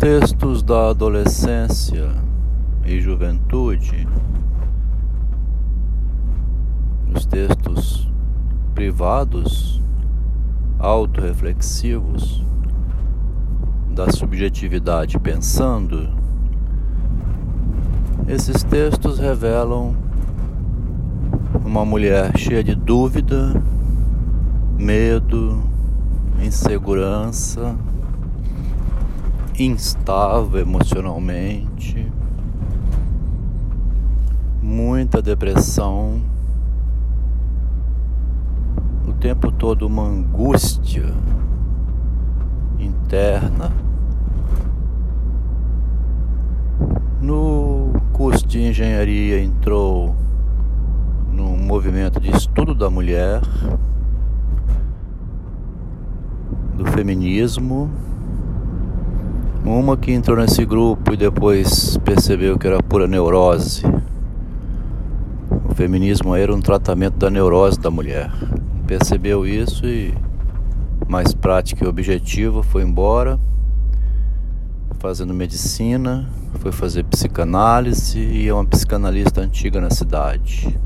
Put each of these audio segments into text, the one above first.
textos da adolescência e juventude, os textos privados, autorreflexivos, da subjetividade pensando, esses textos revelam uma mulher cheia de dúvida, medo, insegurança, instável emocionalmente, muita depressão, o tempo todo uma angústia interna. No curso de engenharia entrou num movimento de estudo da mulher, do feminismo. Uma que entrou nesse grupo e depois percebeu que era pura neurose. O feminismo era um tratamento da neurose da mulher. Percebeu isso e mais prática e objetiva, foi embora, fazendo medicina, foi fazer psicanálise e é uma psicanalista antiga na cidade.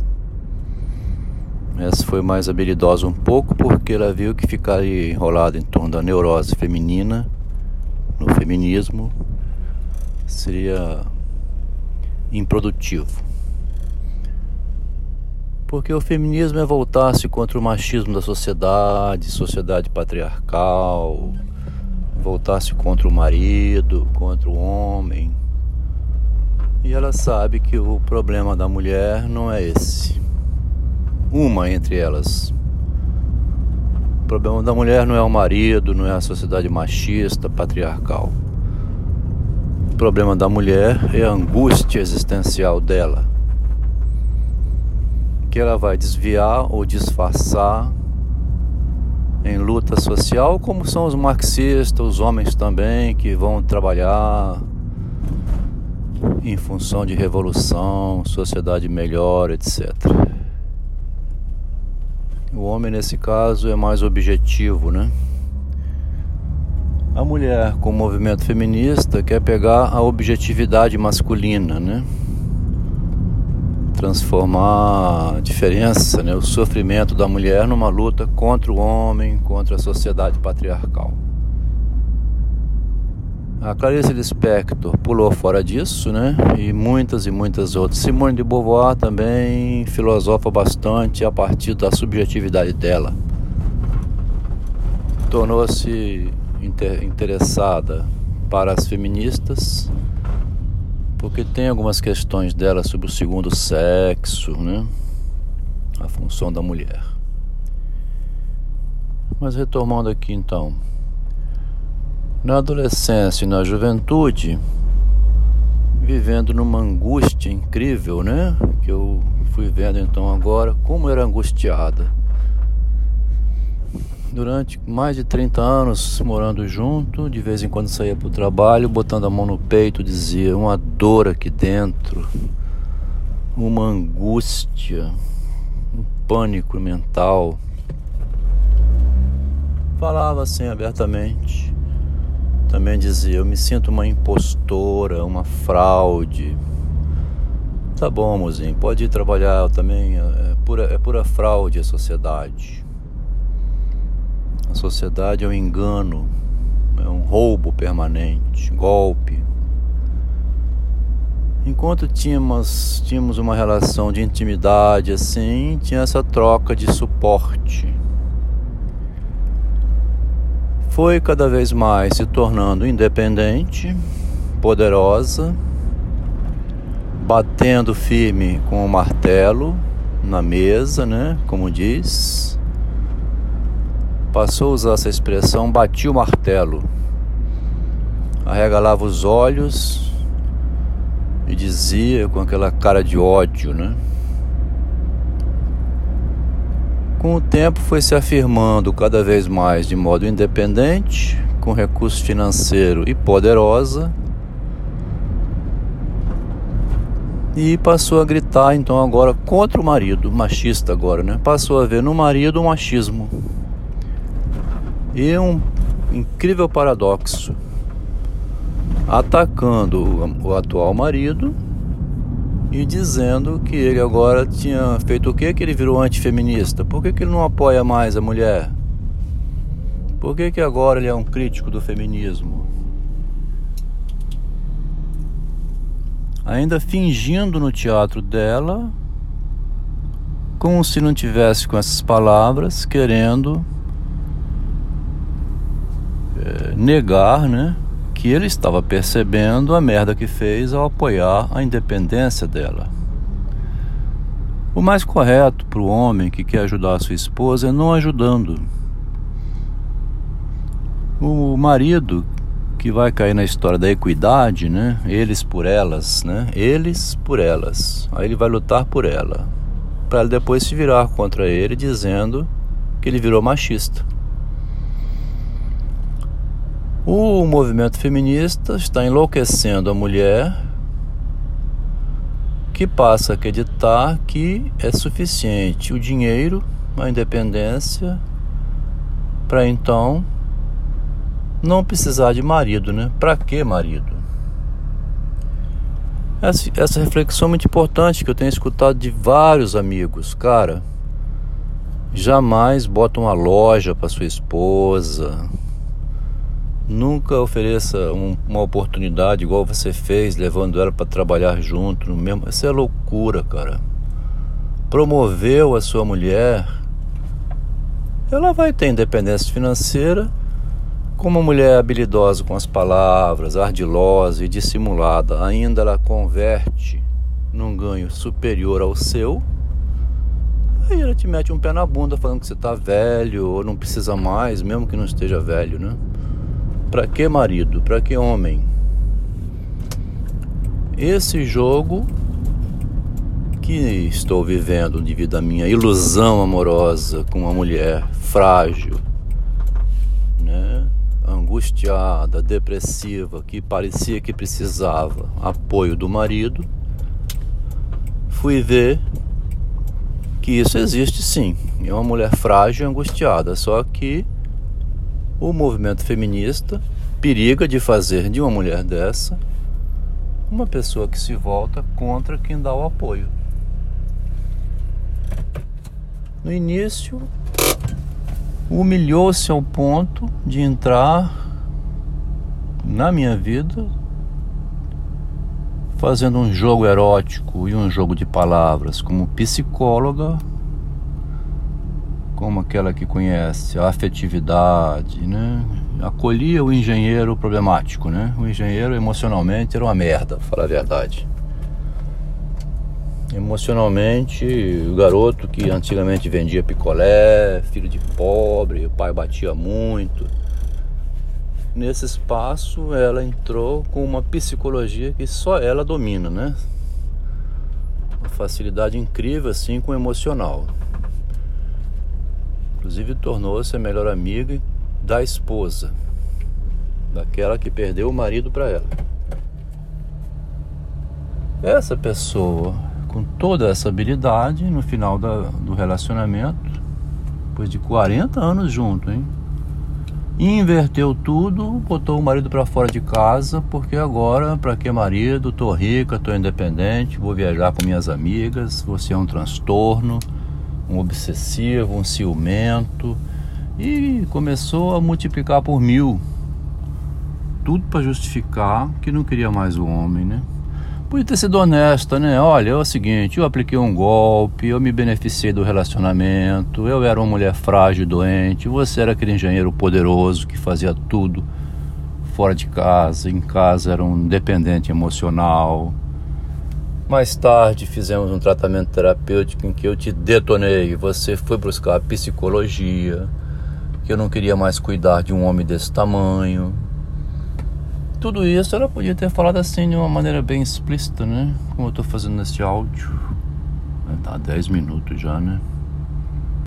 Essa foi mais habilidosa um pouco porque ela viu que ficar enrolado em torno da neurose feminina, no feminismo, seria improdutivo. Porque o feminismo é voltar-se contra o machismo da sociedade, sociedade patriarcal, voltar-se contra o marido, contra o homem. E ela sabe que o problema da mulher não é esse. Uma entre elas. O problema da mulher não é o marido, não é a sociedade machista, patriarcal. O problema da mulher é a angústia existencial dela que ela vai desviar ou disfarçar em luta social, como são os marxistas, os homens também, que vão trabalhar em função de revolução, sociedade melhor, etc. O homem, nesse caso, é mais objetivo, né? A mulher, com o movimento feminista, quer pegar a objetividade masculina, né? transformar a diferença, né, o sofrimento da mulher numa luta contra o homem, contra a sociedade patriarcal. A Clarice Lispector pulou fora disso, né? E muitas e muitas outras. Simone de Beauvoir também filosofa bastante a partir da subjetividade dela. Tornou-se inter interessada para as feministas porque tem algumas questões dela sobre o segundo sexo, né? A função da mulher. Mas retomando aqui então. Na adolescência e na juventude, vivendo numa angústia incrível, né? Que eu fui vendo então agora como era angustiada durante mais de 30 anos morando junto, de vez em quando saía para o trabalho, botando a mão no peito, dizia uma dor aqui dentro, uma angústia, um pânico mental. Falava assim abertamente. Também dizia: Eu me sinto uma impostora, uma fraude. Tá bom, mozinho, pode ir trabalhar também. É pura, é pura fraude a sociedade. A sociedade é um engano, é um roubo permanente, golpe. Enquanto tínhamos, tínhamos uma relação de intimidade assim, tinha essa troca de suporte. Foi cada vez mais se tornando independente, poderosa, batendo firme com o martelo na mesa, né? Como diz passou a usar essa expressão, batia o martelo, arregalava os olhos e dizia com aquela cara de ódio, né? Com o tempo foi se afirmando cada vez mais de modo independente, com recurso financeiro e poderosa, e passou a gritar então agora contra o marido, machista agora, né? Passou a ver no marido o machismo. E um incrível paradoxo. atacando o atual marido e dizendo que ele agora tinha feito o que que ele virou antifeminista? Por que, que ele não apoia mais a mulher? Por que, que agora ele é um crítico do feminismo? Ainda fingindo no teatro dela, como se não tivesse com essas palavras, querendo é, negar, né? Que ele estava percebendo a merda que fez ao apoiar a independência dela. O mais correto para o homem que quer ajudar a sua esposa é não ajudando. O marido que vai cair na história da equidade, né? Eles por elas, né? Eles por elas. Aí ele vai lutar por ela, para depois se virar contra ele dizendo que ele virou machista. O movimento feminista está enlouquecendo a mulher que passa a acreditar que é suficiente o dinheiro, a independência, para então não precisar de marido, né? Para que marido? Essa, essa reflexão é muito importante que eu tenho escutado de vários amigos, cara. Jamais bota uma loja para sua esposa Nunca ofereça um, uma oportunidade igual você fez, levando ela para trabalhar junto no mesmo. Isso é loucura, cara. Promoveu a sua mulher, ela vai ter independência financeira. Como uma mulher habilidosa com as palavras, ardilosa e dissimulada, ainda ela converte num ganho superior ao seu. Aí ela te mete um pé na bunda falando que você tá velho ou não precisa mais, mesmo que não esteja velho, né? Para que marido? Para que homem? Esse jogo que estou vivendo devido à minha ilusão amorosa com uma mulher frágil, né? angustiada, depressiva, que parecia que precisava apoio do marido, fui ver que isso existe sim. É uma mulher frágil e angustiada, só que o movimento feminista periga de fazer de uma mulher dessa uma pessoa que se volta contra quem dá o apoio. No início, humilhou-se ao ponto de entrar na minha vida fazendo um jogo erótico e um jogo de palavras como psicóloga como aquela que conhece a afetividade, né? Acolhia o engenheiro problemático, né? O engenheiro emocionalmente era uma merda, falar a verdade. Emocionalmente, o garoto que antigamente vendia picolé, filho de pobre, o pai batia muito. Nesse espaço, ela entrou com uma psicologia que só ela domina, né? Uma facilidade incrível assim com o emocional. Inclusive tornou-se a melhor amiga da esposa, daquela que perdeu o marido para ela. Essa pessoa, com toda essa habilidade, no final da, do relacionamento, depois de 40 anos junto, hein? Inverteu tudo, botou o marido para fora de casa, porque agora, para que marido? Tô rica, tô independente, vou viajar com minhas amigas, você é um transtorno um obsessivo, um ciumento e começou a multiplicar por mil. Tudo para justificar que não queria mais o homem, né? Podia ter sido honesta, né? Olha, é o seguinte, eu apliquei um golpe, eu me beneficiei do relacionamento, eu era uma mulher frágil e doente, você era aquele engenheiro poderoso que fazia tudo fora de casa, em casa era um dependente emocional, mais tarde fizemos um tratamento terapêutico em que eu te detonei, você foi buscar psicologia, que eu não queria mais cuidar de um homem desse tamanho. Tudo isso ela podia ter falado assim de uma maneira bem explícita, né? Como eu estou fazendo nesse áudio. Tá 10 minutos já, né?